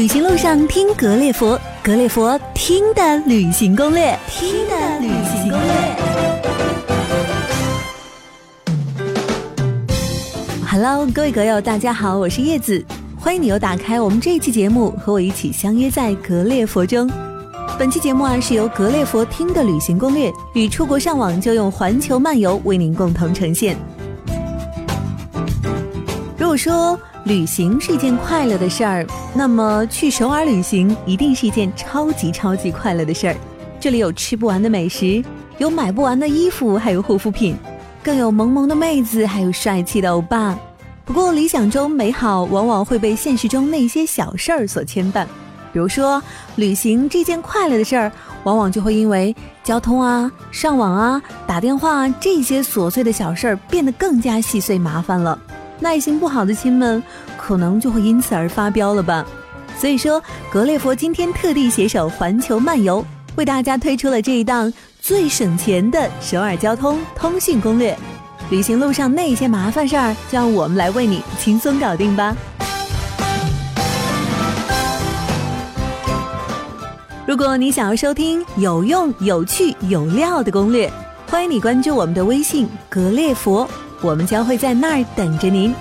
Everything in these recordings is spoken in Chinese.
旅行路上听格列佛，格列佛听的旅行攻略，听的旅行攻略。Hello，各位格友，大家好，我是叶子，欢迎你又打开我们这一期节目，和我一起相约在格列佛中。本期节目啊，是由格列佛听的旅行攻略与出国上网就用环球漫游为您共同呈现。如果说旅行是一件快乐的事儿，那么去首尔旅行一定是一件超级超级快乐的事儿。这里有吃不完的美食，有买不完的衣服，还有护肤品，更有萌萌的妹子，还有帅气的欧巴。不过理想中美好往往会被现实中那些小事儿所牵绊，比如说旅行这件快乐的事儿，往往就会因为交通啊、上网啊、打电话这些琐碎的小事儿变得更加细碎麻烦了。耐心不好的亲们，可能就会因此而发飙了吧。所以说，格列佛今天特地携手环球漫游，为大家推出了这一档最省钱的首尔交通通讯攻略。旅行路上那些麻烦事儿，就让我们来为你轻松搞定吧。如果你想要收听有用、有趣、有料的攻略，欢迎你关注我们的微信“格列佛”。我们将会在那儿等着您。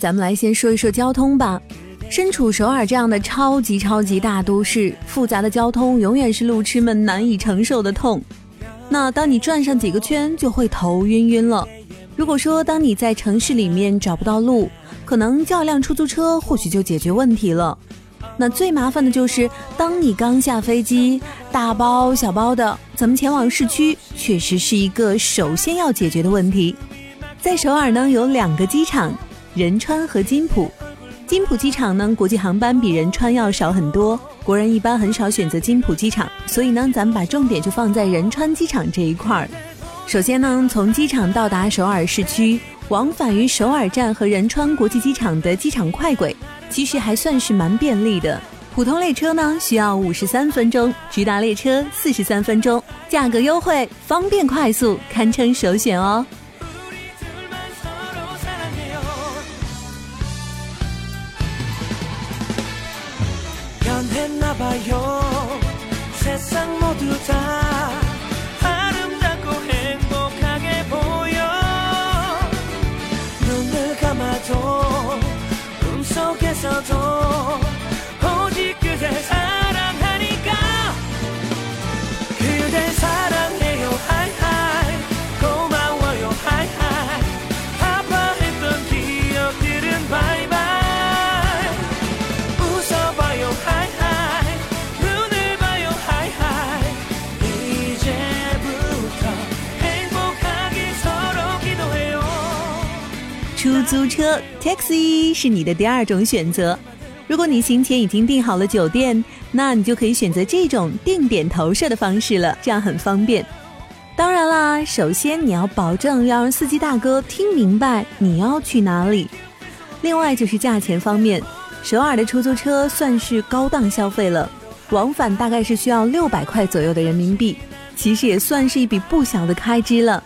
咱们来先说一说交通吧。身处首尔这样的超级超级大都市，复杂的交通永远是路痴们难以承受的痛。那当你转上几个圈，就会头晕晕了。如果说当你在城市里面找不到路，可能叫辆出租车或许就解决问题了。那最麻烦的就是当你刚下飞机，大包小包的，咱们前往市区，确实是一个首先要解决的问题。在首尔呢，有两个机场，仁川和金浦。金浦机场呢，国际航班比仁川要少很多，国人一般很少选择金浦机场，所以呢，咱们把重点就放在仁川机场这一块儿。首先呢，从机场到达首尔市区，往返于首尔站和仁川国际机场的机场快轨，其实还算是蛮便利的。普通列车呢需要五十三分钟，直达列车四十三分钟，价格优惠，方便快速，堪称首选哦。出租车 taxi 是你的第二种选择。如果你行前已经订好了酒店，那你就可以选择这种定点投射的方式了，这样很方便。当然啦，首先你要保证要让司机大哥听明白你要去哪里。另外就是价钱方面，首尔的出租车算是高档消费了，往返大概是需要六百块左右的人民币，其实也算是一笔不小的开支了。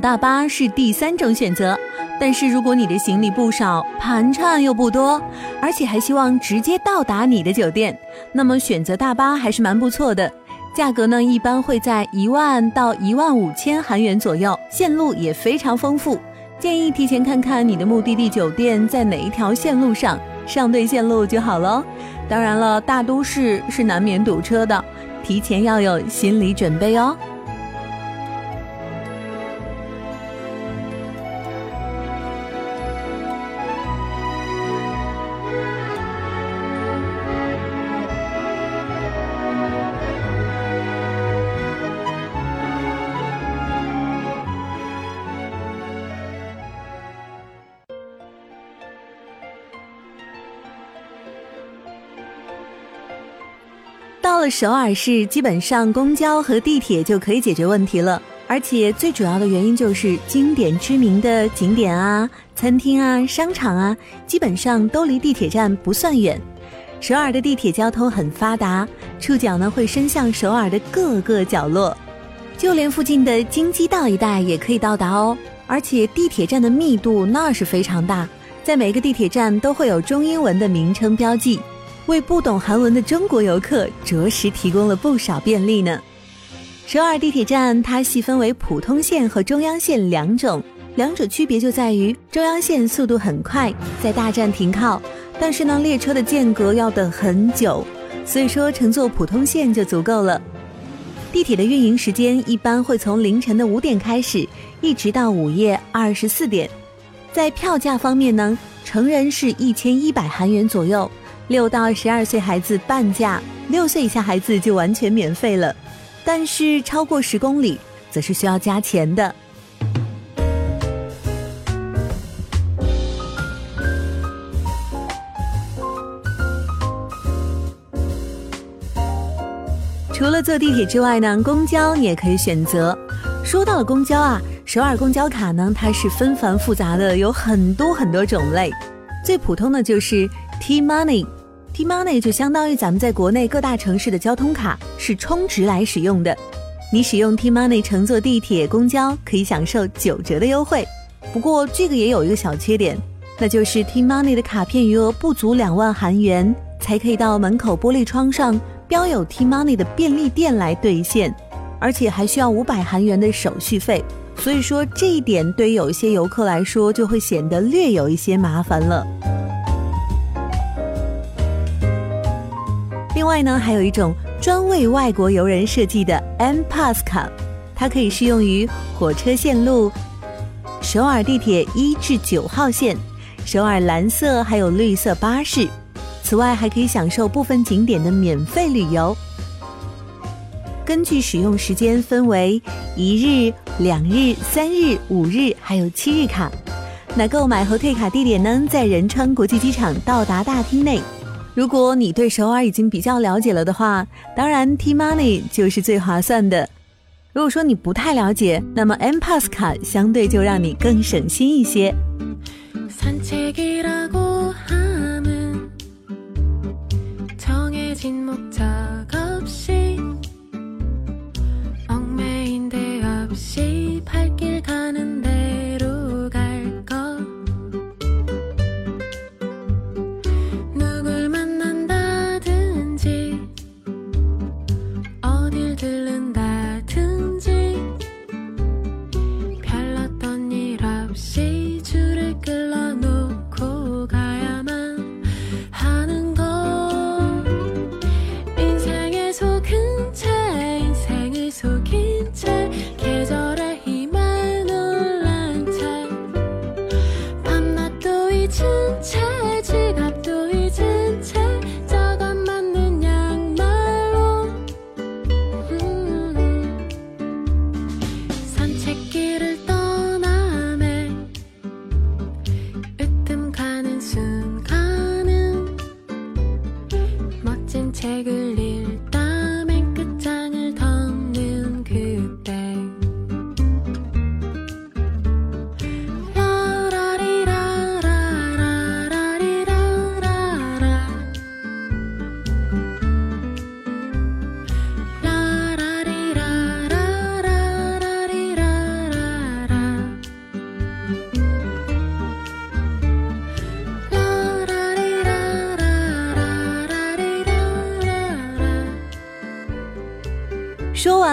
大巴是第三种选择，但是如果你的行李不少，盘缠又不多，而且还希望直接到达你的酒店，那么选择大巴还是蛮不错的。价格呢，一般会在一万到一万五千韩元左右，线路也非常丰富。建议提前看看你的目的地酒店在哪一条线路上，上对线路就好了。当然了，大都市是难免堵车的，提前要有心理准备哦。到了首尔市，基本上公交和地铁就可以解决问题了。而且最主要的原因就是经典知名的景点啊、餐厅啊、商场啊，基本上都离地铁站不算远。首尔的地铁交通很发达，触角呢会伸向首尔的各个角落，就连附近的京畿道一带也可以到达哦。而且地铁站的密度那是非常大，在每个地铁站都会有中英文的名称标记，为不懂韩文的中国游客着实提供了不少便利呢。首尔地铁站它细分为普通线和中央线两种，两者区别就在于中央线速度很快，在大站停靠，但是呢列车的间隔要等很久，所以说乘坐普通线就足够了。地铁的运营时间一般会从凌晨的五点开始，一直到午夜二十四点。在票价方面呢，成人是一千一百韩元左右，六到十二岁孩子半价，六岁以下孩子就完全免费了。但是超过十公里，则是需要加钱的。除了坐地铁之外呢，公交你也可以选择。说到了公交啊，首尔公交卡呢，它是纷繁复杂的，有很多很多种类。最普通的就是 T Money。T Money 就相当于咱们在国内各大城市的交通卡，是充值来使用的。你使用 T Money 乘坐地铁、公交，可以享受九折的优惠。不过这个也有一个小缺点，那就是 T Money 的卡片余额不足两万韩元，才可以到门口玻璃窗上标有 T Money 的便利店来兑现，而且还需要五百韩元的手续费。所以说这一点对于有一些游客来说，就会显得略有一些麻烦了。另外呢，还有一种专为外国游人设计的 M Pass 卡，它可以适用于火车线路、首尔地铁一至九号线、首尔蓝色还有绿色巴士。此外，还可以享受部分景点的免费旅游。根据使用时间分为一日、两日、三日、五日，还有七日卡。那购买和退卡地点呢，在仁川国际机场到达大厅内。如果你对首尔已经比较了解了的话，当然 T Money 就是最划算的。如果说你不太了解，那么 M Pass 卡相对就让你更省心一些。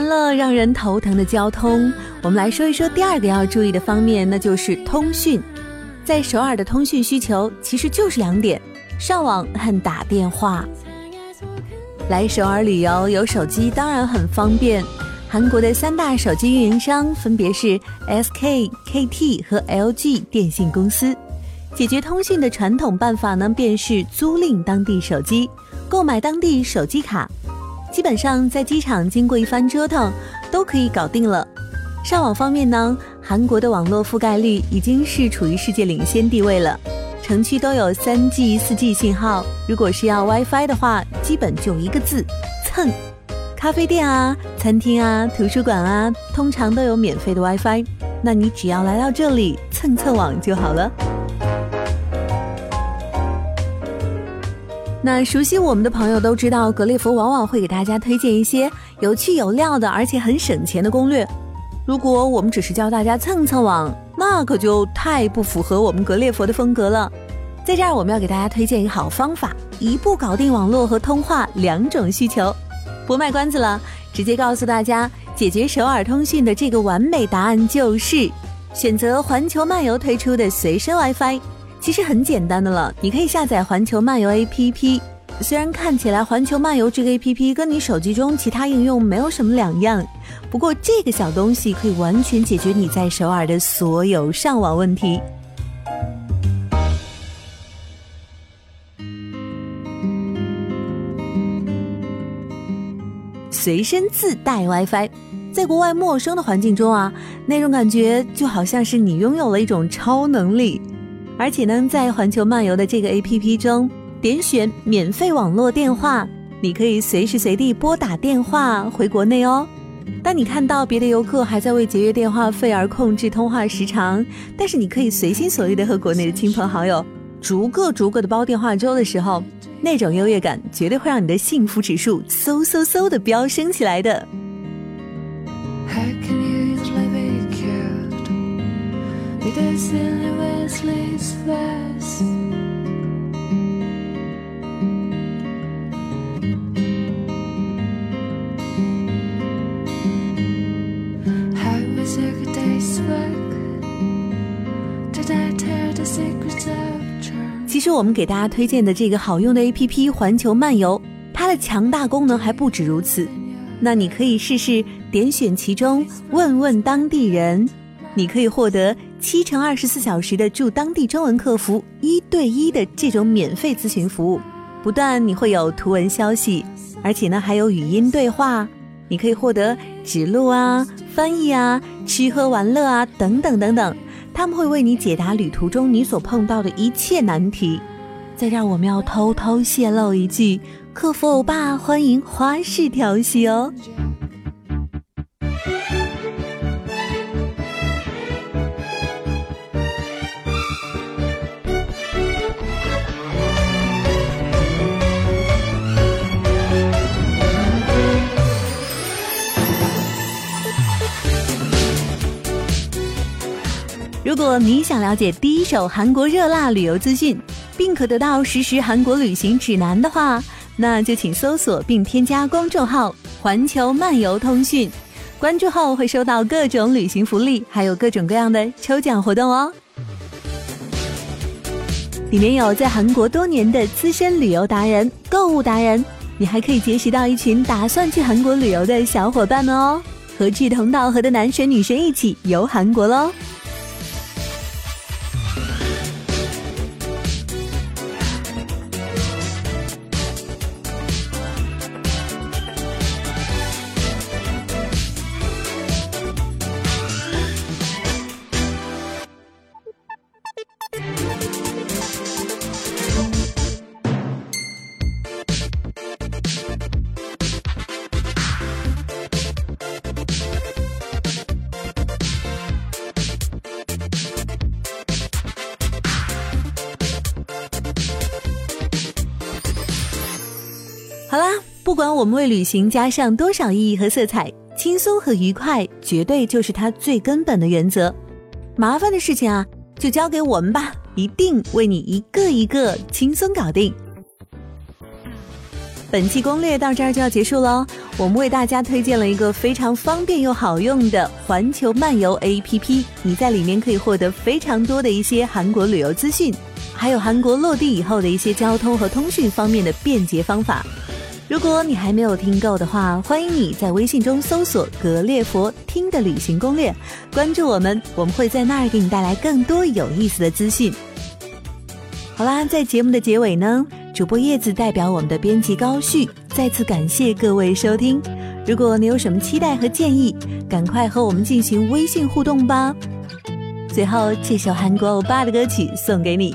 完了让人头疼的交通，我们来说一说第二个要注意的方面，那就是通讯。在首尔的通讯需求其实就是两点：上网和打电话。来首尔旅游有手机当然很方便。韩国的三大手机运营商分别是 SK、KT 和 LG 电信公司。解决通讯的传统办法呢，便是租赁当地手机，购买当地手机卡。基本上在机场经过一番折腾，都可以搞定了。上网方面呢，韩国的网络覆盖率已经是处于世界领先地位了，城区都有三 G、四 G 信号。如果是要 WiFi 的话，基本就一个字：蹭。咖啡店啊、餐厅啊、图书馆啊，通常都有免费的 WiFi，那你只要来到这里蹭蹭网就好了。那熟悉我们的朋友都知道，格列佛往往会给大家推荐一些有趣有料的，而且很省钱的攻略。如果我们只是教大家蹭蹭网，那可就太不符合我们格列佛的风格了。在这儿，我们要给大家推荐一个好方法，一步搞定网络和通话两种需求。不卖关子了，直接告诉大家，解决首尔通讯的这个完美答案就是选择环球漫游推出的随身 WiFi。其实很简单的了，你可以下载环球漫游 APP。虽然看起来环球漫游这个 APP 跟你手机中其他应用没有什么两样，不过这个小东西可以完全解决你在首尔的所有上网问题。随身自带 WiFi，在国外陌生的环境中啊，那种感觉就好像是你拥有了一种超能力。而且呢，在环球漫游的这个 APP 中，点选免费网络电话，你可以随时随地拨打电话回国内哦。当你看到别的游客还在为节约电话费而控制通话时长，但是你可以随心所欲的和国内的亲朋好友逐个逐个的煲电话粥的时候。那种优越感绝对会让你的幸福指数嗖嗖嗖的飙升起来的。其实我们给大家推荐的这个好用的 APP 环球漫游，它的强大功能还不止如此。那你可以试试点选其中问问当地人，你可以获得七乘二十四小时的驻当地中文客服一对一的这种免费咨询服务。不但你会有图文消息，而且呢还有语音对话，你可以获得指路啊、翻译啊、吃喝玩乐啊等等等等。他们会为你解答旅途中你所碰到的一切难题。在这儿，我们要偷偷泄露一句：客服欧巴欢迎花式调戏哦。如果你想了解第一手韩国热辣旅游资讯，并可得到实时韩国旅行指南的话，那就请搜索并添加公众号“环球漫游通讯”，关注后会收到各种旅行福利，还有各种各样的抽奖活动哦。里面有在韩国多年的资深旅游达人、购物达人，你还可以结识到一群打算去韩国旅游的小伙伴们哦，和志同道合的男神女神一起游韩国喽！不管我们为旅行加上多少意义和色彩，轻松和愉快绝对就是它最根本的原则。麻烦的事情啊，就交给我们吧，一定为你一个一个轻松搞定。本期攻略到这儿就要结束喽，我们为大家推荐了一个非常方便又好用的环球漫游 APP，你在里面可以获得非常多的一些韩国旅游资讯，还有韩国落地以后的一些交通和通讯方面的便捷方法。如果你还没有听够的话，欢迎你在微信中搜索“格列佛听的旅行攻略”，关注我们，我们会在那儿给你带来更多有意思的资讯。好啦，在节目的结尾呢，主播叶子代表我们的编辑高旭，再次感谢各位收听。如果你有什么期待和建议，赶快和我们进行微信互动吧。最后，这首韩国欧巴的歌曲送给你。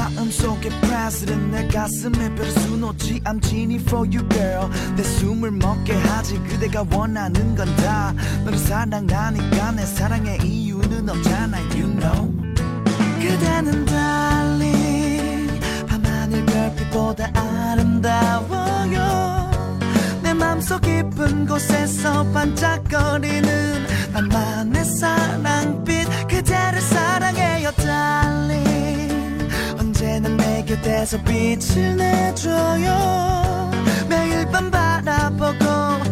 마음속에 president 내 가슴에 별을 수놓지. I'm genie for you girl. 내 숨을 먹게 하지. 그대가 원하는 건 다. 너를 사랑하니까 내 사랑의 이유는 없잖아. You know. 그대는 darling 밤하늘 별빛보다 아름다워요. 내 맘속 깊은 곳에서 반짝거리는 나만의 사랑빛 곁에서 빛을 내줘요. 매일 밤 바라보고